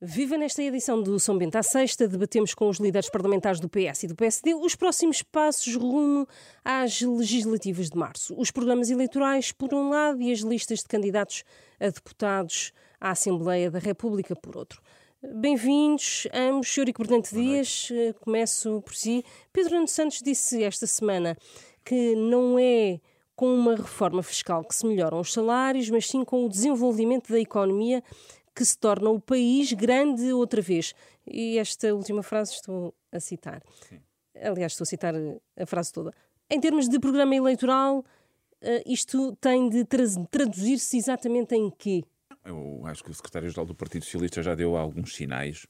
Viva nesta edição do São Bento à Sexta, debatemos com os líderes parlamentares do PS e do PSD os próximos passos rumo às legislativas de março. Os programas eleitorais, por um lado, e as listas de candidatos a deputados à Assembleia da República, por outro. Bem-vindos, ambos. Sr. Bernardo Dias, eh, começo por si. Pedro Nuno Santos disse esta semana que não é com uma reforma fiscal que se melhoram os salários, mas sim com o desenvolvimento da economia que se torna o país grande outra vez. E esta última frase estou a citar. Sim. Aliás, estou a citar a frase toda. Em termos de programa eleitoral, eh, isto tem de traduzir-se exatamente em quê? Eu acho que o secretário-geral do Partido Socialista já deu alguns sinais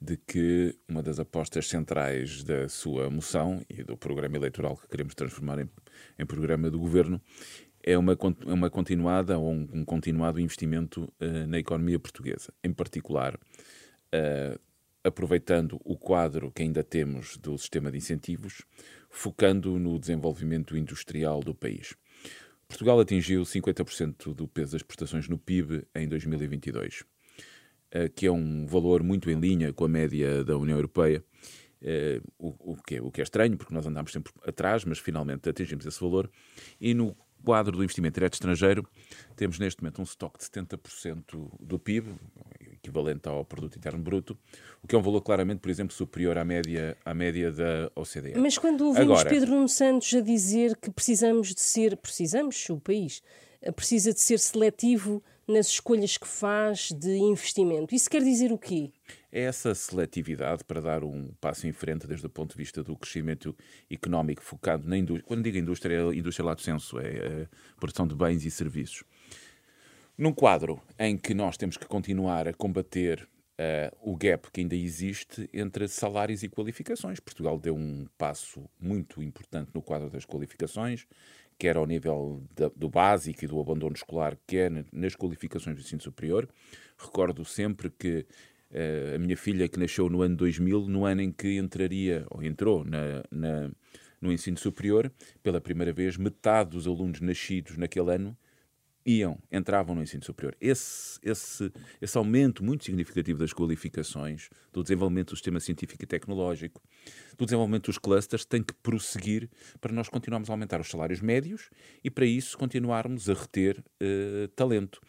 de que uma das apostas centrais da sua moção e do programa eleitoral que queremos transformar em, em programa do governo é uma, uma continuada ou um, um continuado investimento uh, na economia portuguesa. Em particular, uh, aproveitando o quadro que ainda temos do sistema de incentivos, focando no desenvolvimento industrial do país. Portugal atingiu 50% do peso das exportações no PIB em 2022, uh, eh, que é um valor muito em linha com a média da União Europeia. O, o, que é, o que é estranho, porque nós andámos sempre atrás, mas finalmente atingimos esse valor. E no quadro do investimento direto estrangeiro, temos neste momento um estoque de 70% do PIB, equivalente ao produto interno bruto, o que é um valor claramente, por exemplo, superior à média, à média da OCDE. Mas quando ouvimos Agora, Pedro Nuno Santos a dizer que precisamos de ser, precisamos, o país, precisa de ser seletivo nas escolhas que faz de investimento. Isso quer dizer o quê? É essa seletividade para dar um passo em frente desde o ponto de vista do crescimento económico focado na indústria. Quando digo indústria, é indústria lato senso, é a produção de bens e serviços. Num quadro em que nós temos que continuar a combater uh, o gap que ainda existe entre salários e qualificações. Portugal deu um passo muito importante no quadro das qualificações, quer ao nível da, do básico e do abandono escolar, quer nas qualificações do ensino superior. Recordo sempre que uh, a minha filha, que nasceu no ano 2000, no ano em que entraria, ou entrou na, na, no ensino superior, pela primeira vez, metade dos alunos nascidos naquele ano iam, entravam no ensino superior. Esse, esse, esse aumento muito significativo das qualificações, do desenvolvimento do sistema científico e tecnológico, do desenvolvimento dos clusters, tem que prosseguir para nós continuarmos a aumentar os salários médios e, para isso, continuarmos a reter uh, talento.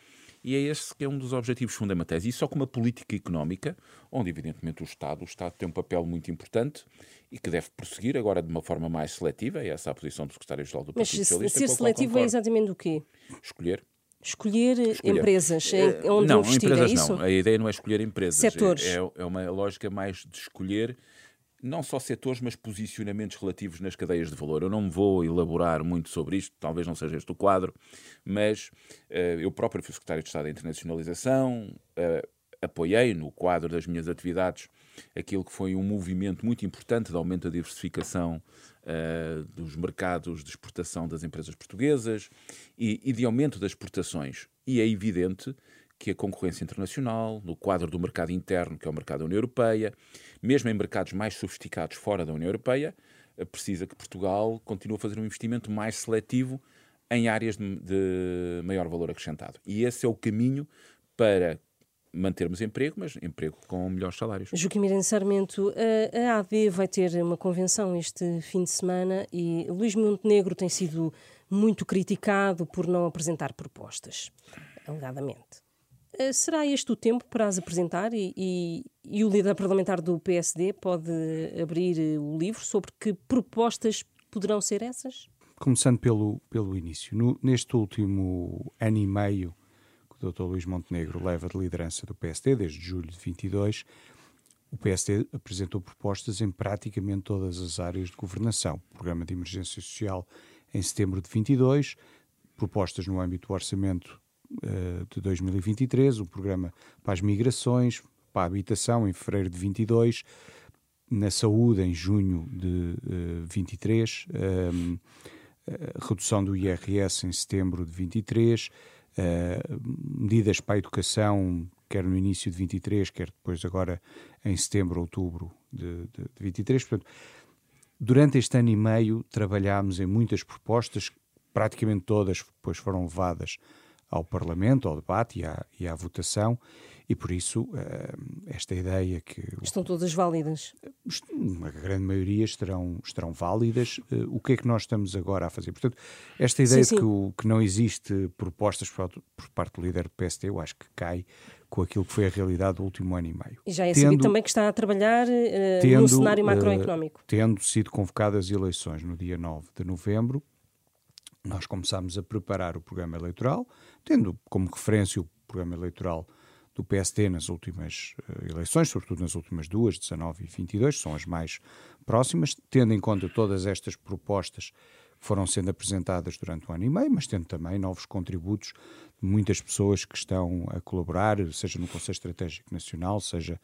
E é esse que é um dos objetivos fundamentais. E só com uma política económica, onde, evidentemente, o Estado, o Estado tem um papel muito importante e que deve prosseguir agora de uma forma mais seletiva, e essa é a posição do secretário-geral do Partido Mas Socialista. Mas ser seletivo é exatamente o quê? Escolher. Escolher, escolher. empresas é onde não, investir, empresas é isso? não. A ideia não é escolher empresas. Setores. É, é uma lógica mais de escolher não só setores, mas posicionamentos relativos nas cadeias de valor. Eu não vou elaborar muito sobre isto, talvez não seja este o quadro, mas uh, eu próprio fui secretário de Estado da Internacionalização, uh, apoiei no quadro das minhas atividades aquilo que foi um movimento muito importante de aumento da diversificação uh, dos mercados de exportação das empresas portuguesas e, e de aumento das exportações. E é evidente que a concorrência internacional, no quadro do mercado interno, que é o mercado da União Europeia, mesmo em mercados mais sofisticados fora da União Europeia, eh, precisa que Portugal continue a fazer um investimento mais seletivo em áreas de, maior valor acrescentado. E esse é o caminho para mantermos emprego, mas emprego com melhores salários. Joaquim Miranda Sarmento, a AD vai ter uma convenção este fim de semana e Luís Montenegro tem sido muito criticado por não apresentar propostas, alegadamente. Eh, será este o tempo para as apresentar e, e, e, o líder parlamentar do PSD pode abrir eh, o livro sobre que propostas poderão ser essas? Começando pelo, pelo início. No, neste último ano e meio que o Dr. Luís Montenegro leva de liderança do PSD, desde julho de 22, o PSD apresentou propostas em praticamente todas as áreas de governação. Programa de Emergência Social em setembro de 22, propostas no âmbito do orçamento uh, de 2023, o programa para as migrações, para a habitação em fevereiro de 22, na saúde em junho de uh, 23, um, redução do IRS em setembro de 23, uh, medidas para a educação, quer no início de 23, quer depois agora em setembro, outubro de, de, de 23. Portanto, durante este ano e meio trabalhámos em muitas propostas, praticamente todas depois foram levadas ao Parlamento, ao debate e à, e à votação, e por isso esta ideia que. Estão todas válidas? A grande maioria estarão, estarão válidas. O que é que nós estamos agora a fazer? Portanto, esta ideia sim, sim. de que, o, que não existe propostas por, parte do líder do PST, eu acho que cai com aquilo que foi a realidade do último ano e meio. E já é tendo, sabido também que está a trabalhar uh, tendo, no cenário macroeconómico. Uh, tendo sido convocadas eleições no dia 9 de novembro, nós começámos a preparar o programa eleitoral, tendo como referência o programa eleitoral do PST nas últimas uh, eleições, sobretudo nas últimas duas, 19 e 22, são as mais próximas, tendo em conta todas estas propostas que foram sendo apresentadas durante um ano e meio, mas tendo também novos contributos de muitas pessoas que estão a colaborar, seja no Conselho Estratégico Nacional, seja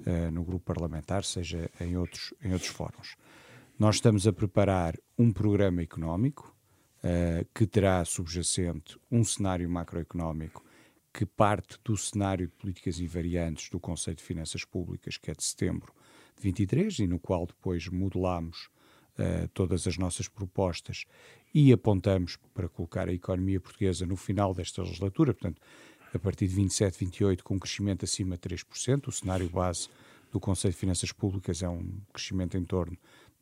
uh, no grupo parlamentar, seja em outros, em outros fóruns. Nós estamos a preparar um programa económico uh, que terá subjacente um cenário macroeconómico que parte do cenário de políticas invariantes do Conselho de Finanças Públicas, que é de setembro de 23, e no qual depois modelamos uh, todas as nossas propostas e apontamos para colocar a economia portuguesa no final desta legislatura, portanto, a partir de 27, 28, com um crescimento acima de 3%. O cenário base do Conselho de Finanças Públicas é um crescimento em torno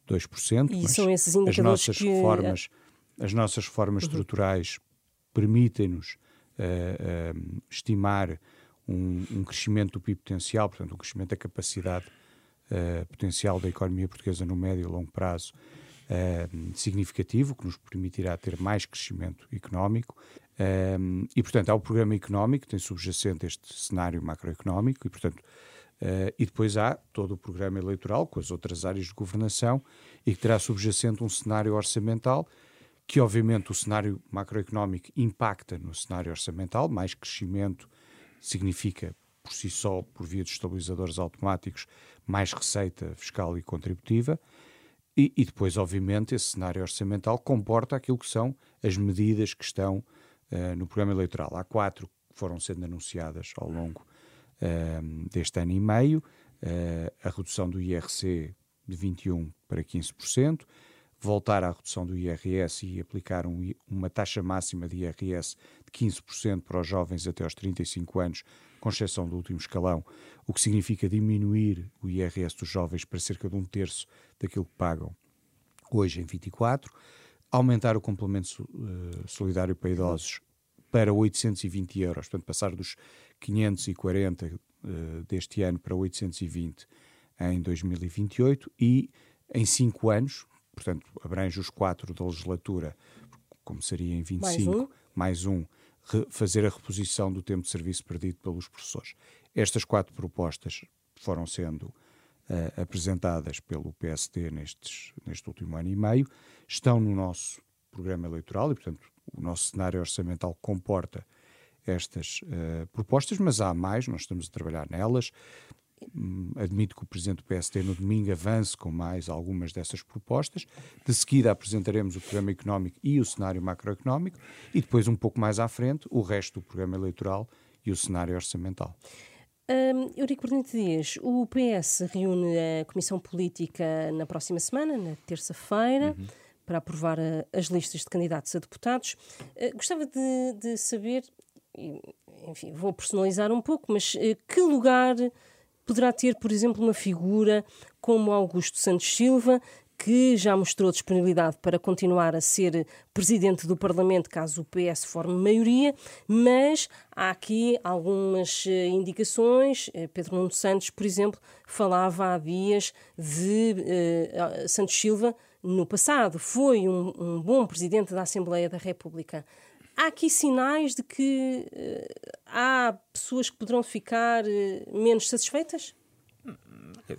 de 2%. E são esses indicadores as nossas que... reformas, as nossas reformas uhum. estruturais permitem-nos uh, uh, estimar um, um, crescimento do PIB potencial, portanto, um crescimento da capacidade uh, potencial da economia portuguesa no médio e longo prazo significativo, que nos permitirá ter mais crescimento económico. e, portanto, há o programa económico, que tem subjacente este cenário macroeconómico, e, portanto, Uh, e depois há todo o programa eleitoral com as outras áreas de governação e que terá subjacente um cenário orçamental que obviamente o cenário macroeconómico impacta no cenário orçamental, mais crescimento significa por si só, por via de estabilizadores automáticos, mais receita fiscal e contributiva. E, e, depois, obviamente, esse cenário orçamental comporta aquilo que são as medidas que estão uh, no programa eleitoral. Há quatro que foram sendo anunciadas ao longo uh, deste ano e meio: uh, a redução do IRC de 21% para 15%, voltar à redução do IRS e aplicar um, uma taxa máxima de IRS de 15% para os jovens até aos 35 anos, com exceção do último escalão, o que significa diminuir o IRS dos jovens para cerca de um terço daquilo que pagam hoje em 24, aumentar o complemento uh, solidário para idosos para 820 euros, portanto passar dos 540 uh, eh, deste ano para 820 em 2028 e em 5 anos, portanto, abrange os quatro da legislatura, como seria em 25, mais um, mais um fazer a reposição do tempo de serviço perdido pelos professores. Estas quatro propostas foram sendo uh, apresentadas pelo PSD nestes, neste último ano e meio, estão no nosso programa eleitoral e, portanto, o nosso cenário orçamental comporta estas uh, propostas, mas há mais, nós estamos a trabalhar nelas. Hum, admito que o Presidente do PSD no domingo avance com mais algumas dessas propostas. De seguida apresentaremos o programa económico e o cenário macroeconómico e depois, um pouco mais à frente, o resto do programa eleitoral e o cenário orçamental. Um, Eurico Bernardo Dias, o PS reúne a Comissão Política na próxima semana, na terça-feira, uhum. para aprovar a, as listas de candidatos a deputados. Uh, gostava de, de saber, enfim, vou personalizar um pouco, mas uh, que lugar poderá ter, por exemplo, uma figura como Augusto Santos Silva, que já mostrou disponibilidade para continuar a ser presidente do Parlamento caso o PS forme maioria, mas há aqui algumas eh, indicações. Eh, Pedro Nuno Santos, por exemplo, falava há dias de uh, Santos Silva no passado. Foi um, um, bom presidente da Assembleia da República. Há aqui sinais de que uh, há pessoas que poderão ficar uh, menos satisfeitas?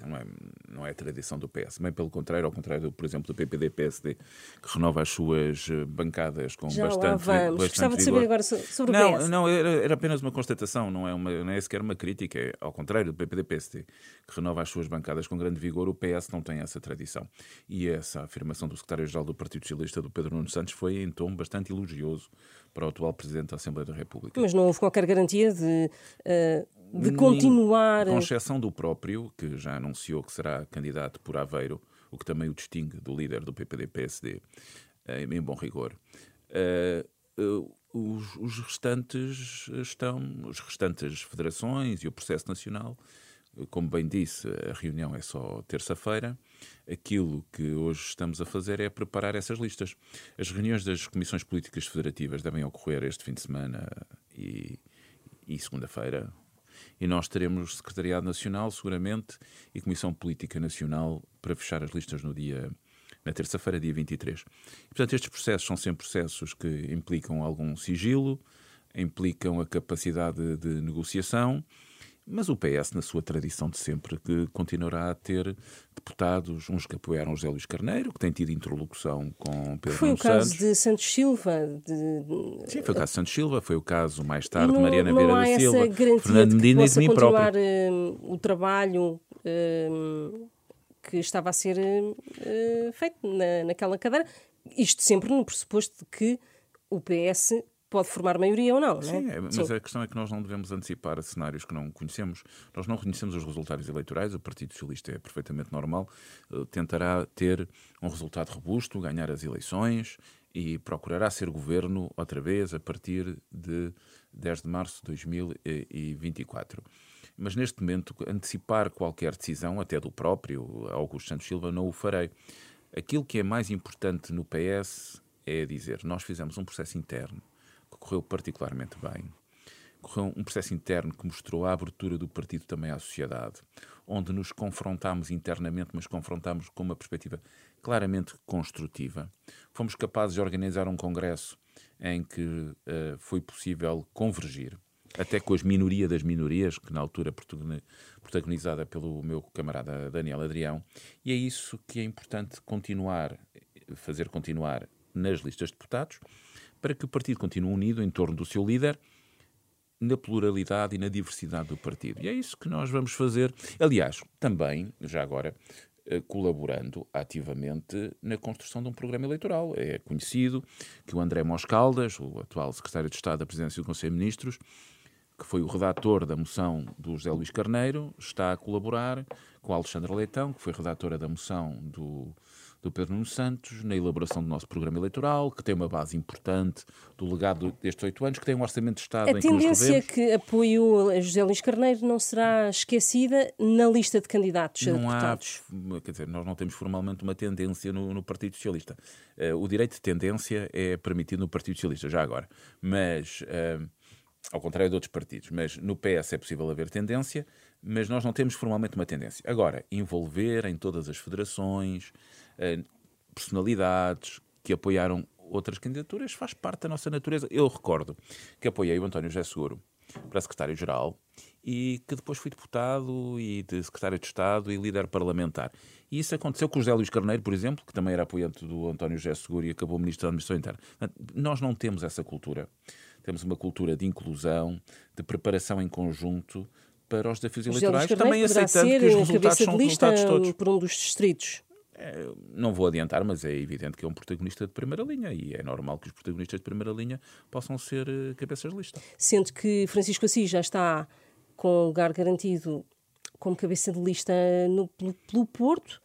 Não é, não é a tradição do PS, bem pelo contrário, ao contrário, por exemplo, do PPD-PSD, que renova as suas eh, bancadas com Já bastante. Lá vamos. Bastante Gostava de saber agora sobre não, o PS. Não, era, era, apenas uma constatação, não é, uma, não é sequer uma crítica, é ao contrário do PPD-PSD, que renova as suas bancadas com grande vigor, o PS não tem essa tradição. E essa afirmação do secretário-geral do Partido Socialista, do Pedro Nuno Santos, foi em tom bastante elogioso para o atual Presidente da Assembleia da República. Mas não houve qualquer garantia de. Uh de continuar. Com exceção do próprio, que já anunciou que será candidato por Aveiro, o que também o distingue do líder do PPD-PSD, eh, em bom rigor. Uh, os, os, restantes estão, os restantes federações e o processo nacional, como bem disse, a reunião é só terça-feira. Aquilo que hoje estamos a fazer é preparar essas listas. As reuniões das comissões políticas federativas devem ocorrer este fim de semana e, e segunda-feira. E nós teremos Secretariado Nacional, seguramente, e Comissão Política Nacional para fechar as listas no dia na terça-feira, dia 23. E, portanto, estes processos são sempre processos que implicam algum sigilo, implicam a capacidade de negociação, mas o PS, na sua tradição de sempre, que continuará a ter deputados, uns que apoiaram José Luís Carneiro, que tem tido interlocução com Pedro Foi o caso Santos. de Santos Silva. De... Sim, foi o caso de Santos Silva, foi o caso mais tarde não, de Mariana Vieira da Silva, essa garantia Fernando Medina e mim continuar próprio. uh, o trabalho uh, que estava a ser uh, feito na, naquela cadeira. Isto sempre no pressuposto de que o PS pode formar maioria ou não, não é? Sim, é, mas Sim. a questão é que nós não devemos antecipar cenários que não conhecemos. Nós não conhecemos os resultados eleitorais, o Partido Socialista é perfeitamente normal, uh, tentará ter um resultado robusto, ganhar as eleições e procurará ser governo outra vez a partir de 10 de março de 2024. Mas neste momento, antecipar qualquer decisão, até do próprio Augusto Santos Silva, não o farei. Aquilo que é mais importante no PS é dizer: nós fizemos um processo interno correu particularmente bem. Correu um processo interno que mostrou a abertura do partido também à sociedade, onde nos confrontámos internamente, mas confrontámos com uma perspectiva claramente construtiva. Fomos capazes de organizar um congresso em que uh, foi possível convergir, até com as minorias das minorias, que na altura protagonizada pelo meu camarada Daniel Adrião, e é isso que é importante continuar, fazer continuar nas listas de deputados, para que o partido continue unido em torno do seu líder, na pluralidade e na diversidade do partido. E é isso que nós vamos fazer. Aliás, também, já agora, colaborando ativamente na construção de um programa eleitoral. É conhecido que o André Moscaldas, o atual secretário de Estado da Presidência do Conselho de Ministros, que foi o redator da moção do José Luís Carneiro, está a colaborar com a Alexandra Leitão, que foi redatora da moção do, do Pedro Nuno Santos, na elaboração do nosso programa eleitoral, que tem uma base importante do legado destes oito anos, que tem um orçamento de Estado a em que nos tendência que apoiou a José Luís Carneiro não será esquecida na lista de candidatos a não deputados? Há, quer dizer, nós não temos formalmente uma tendência no, no Partido Socialista. Uh, o direito de tendência é permitido no Partido Socialista, já agora. Mas... Uh, ao contrário de outros partidos, mas no PS é possível haver tendência, mas nós não temos formalmente uma tendência. Agora, envolver em todas as federações eh, personalidades que apoiaram outras candidaturas faz parte da nossa natureza. Eu recordo que apoiei o António José Seguro para secretário-geral e que depois fui deputado e de secretário de Estado e líder parlamentar. E isso aconteceu com o José Luís Carneiro, por exemplo, que também era apoiante do António José Seguro e acabou ministro da Administração Interna. Nós não temos essa cultura. Temos uma cultura de inclusão, de preparação em conjunto para os desafios eleitorais, também aceitando que os resultados são resultados todos. por um dos distritos. É, não vou adiantar, mas é evidente que é um protagonista de primeira linha e é normal que os protagonistas de primeira linha possam ser uh, cabeças de lista. Sendo que Francisco Assis já está com lugar garantido como cabeça de lista no, pelo, pelo Porto,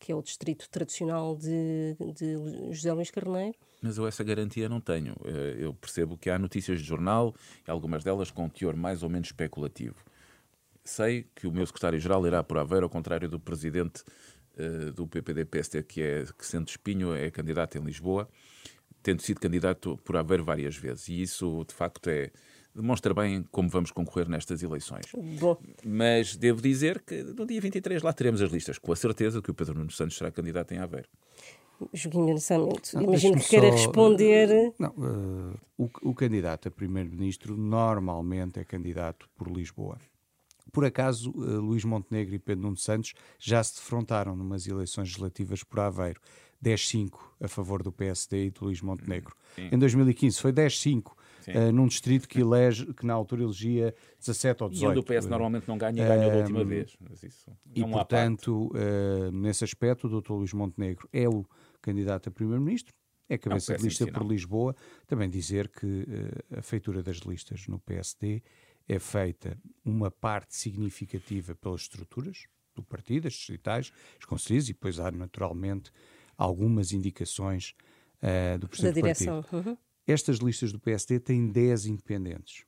que é o distrito tradicional de, de José Luís Carneiro. Mas eu essa garantia não tenho. Eh, eu percebo que há notícias de jornal, e algumas delas com um teor mais ou menos especulativo. Sei que o meu secretário-geral irá por Aveiro, ao contrário do presidente uh, do PPD-PSD, que, é, que sendo espinho, é candidato em Lisboa, tendo sido candidato por Aveiro várias vezes. E isso, de facto, é, demonstra bem como vamos concorrer nestas eleições. Bom. Mas devo dizer que no dia 23 lá teremos as listas, com a certeza que o Pedro Nuno Santos será candidato em Aveiro. Joguinho Lançamento. Imagino que queira responder. Não, uh, o, o candidato a primeiro-ministro normalmente é candidato por Lisboa. Por acaso, uh, Luís Montenegro e Pedro Nuno Santos já se defrontaram numas eleições legislativas por Aveiro. 10-5 a favor do PSD e de Luís Montenegro. Sim. Em 2015 foi 10-5 uh, num distrito que, elege, que na altura elegia 17 ou 18. E onde o PS normalmente não ganha, ganhou da última vez. Mas isso e, portanto, uh, nesse aspecto, o Dr. Luís Montenegro é o candidato a primeiro-ministro, é cabeça de lista por Lisboa. Também dizer que uh, a feitura das listas no PSD é feita uma parte significativa pelas estruturas do partido, as distritais, as conselheiros, e depois há naturalmente algumas indicações uh, do Presidente da direção. do partido. Uhum. estas listas do PSD têm 10 independentes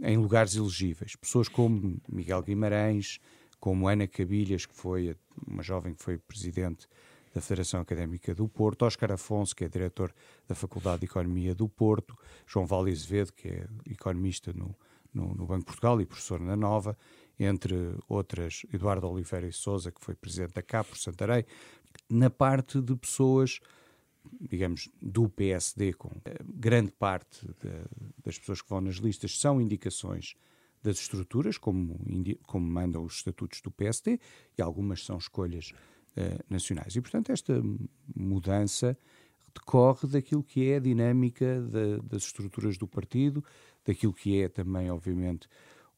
em lugares elegíveis. Pessoas como Miguel Guimarães, como Ana Cabilhas, que foi uma jovem que foi presidente da Federação Académica do Porto, Óscar Afonso, que é diretor da Faculdade de Economia do Porto, João Vale Azevedo, que é economista no, no, no, Banco de Portugal e professor na Nova, entre outras, Eduardo Oliveira e Souza, que foi presidente da CAP, por Santarém, na parte de pessoas digamos, do PSD, com eh, grande parte de, das pessoas que vão nas listas são indicações das estruturas, como, como mandam os estatutos do PSD, e algumas são escolhas uh, nacionais. E, portanto, esta mudança decorre daquilo que é a dinâmica de, das estruturas do partido, daquilo que é também, obviamente,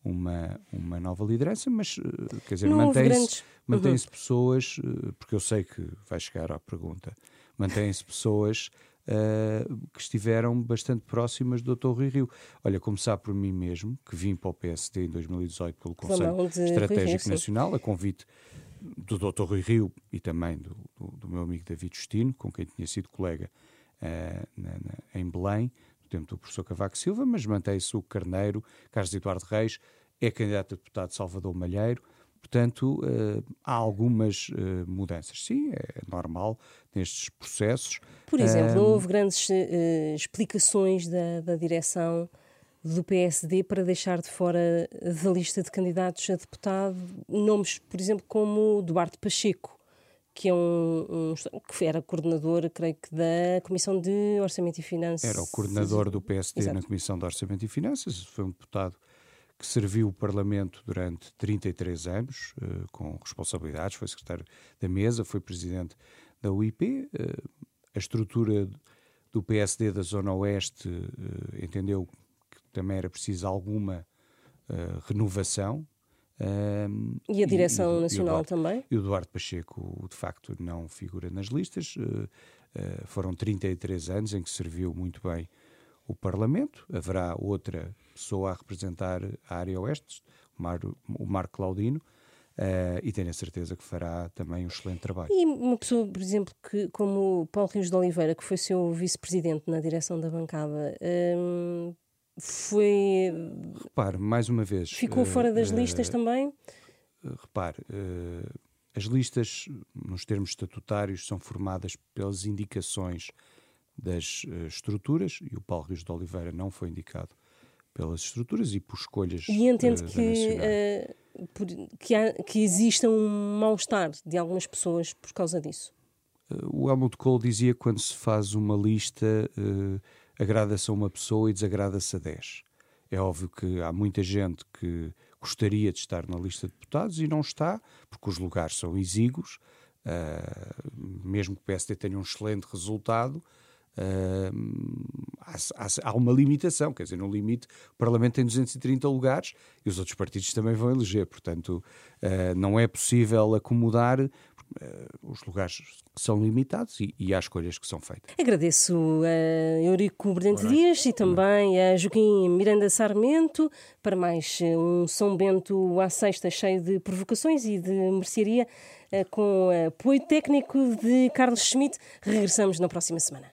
uma, uma nova liderança, mas, uh, quer dizer, mantém-se mantém uhum. pessoas, uh, porque eu sei que vai chegar à pergunta, mantêm-se pessoas uh, que estiveram bastante próximas do Dr. Rui Rio. Olha, começar por mim mesmo, que vim para o PSD em 2018 pelo Conselho Estratégico Nacional, a convite do Dr. Rui Rio e também do, do, do, meu amigo David Justino, com quem tinha sido colega uh, na, na, em Belém, no tempo do professor Cavaco Silva, mas mantém-se o Carneiro, Carlos Eduardo Reis, é candidato a deputado Salvador Malheiro, Portanto, uh, há algumas uh, mudanças. Sim, é normal nestes processos. Por exemplo, não houve grandes explicações da, da direção do PSD para deixar de fora da lista de candidatos a deputado nomes, por exemplo, como Duarte Pacheco, que é um, um, que era coordenador, creio que, da Comissão de Orçamento e Finanças. Era o coordenador do PSD Exato. na Comissão de Orçamento e Finanças, foi um deputado que serviu o Parlamento durante 33 anos, uh, com responsabilidades, foi secretário da mesa, foi presidente da UIP. Uh, eh, a estrutura do PSD da Zona Oeste uh, entendeu também era preciso alguma renovação. e a direção e, nacional e Eduardo, também? E o Eduardo Pacheco, de facto, não figura nas listas. foram 33 anos em que serviu muito bem o Parlamento. Haverá outra pessoa a representar a área oeste, o, Mar, o Marco Claudino, Uh, e tenho a certeza que fará também um excelente trabalho. E uma pessoa, por exemplo, que, como Paulo Rios de Oliveira, que foi seu vice-presidente na direção da bancada, um, foi. Repare, mais uma vez. Ficou uh, fora das uh, listas também? Repare, as listas, nos termos estatutários, são formadas pelas indicações das estruturas, e o Paulo Rios de Oliveira não foi indicado pelas estruturas e por escolhas. E entende uh, que, uh, por, que, há, que exista um mal-estar de algumas pessoas por causa disso? Uh, o Helmut Kohl dizia que quando se faz uma lista, agrada-se a uma pessoa e desagrada-se a dez. É óbvio que há muita gente que gostaria de estar na lista de deputados e não está, porque os lugares são exíguos. mesmo que o PSD tenha um excelente resultado, Uh, há, há, há, uma limitação, quer dizer, no limite o Parlamento tem 230 lugares e os outros partidos também vão eleger, portanto uh, não é possível acomodar uh, os lugares que são limitados e, e há escolhas que são feitas. Agradeço a Eurico Berdente Dias e também a Joaquim Miranda Sarmento para mais um São Bento à sexta cheio de provocações e de mercearia com apoio técnico de Carlos Schmidt. Regressamos na próxima semana.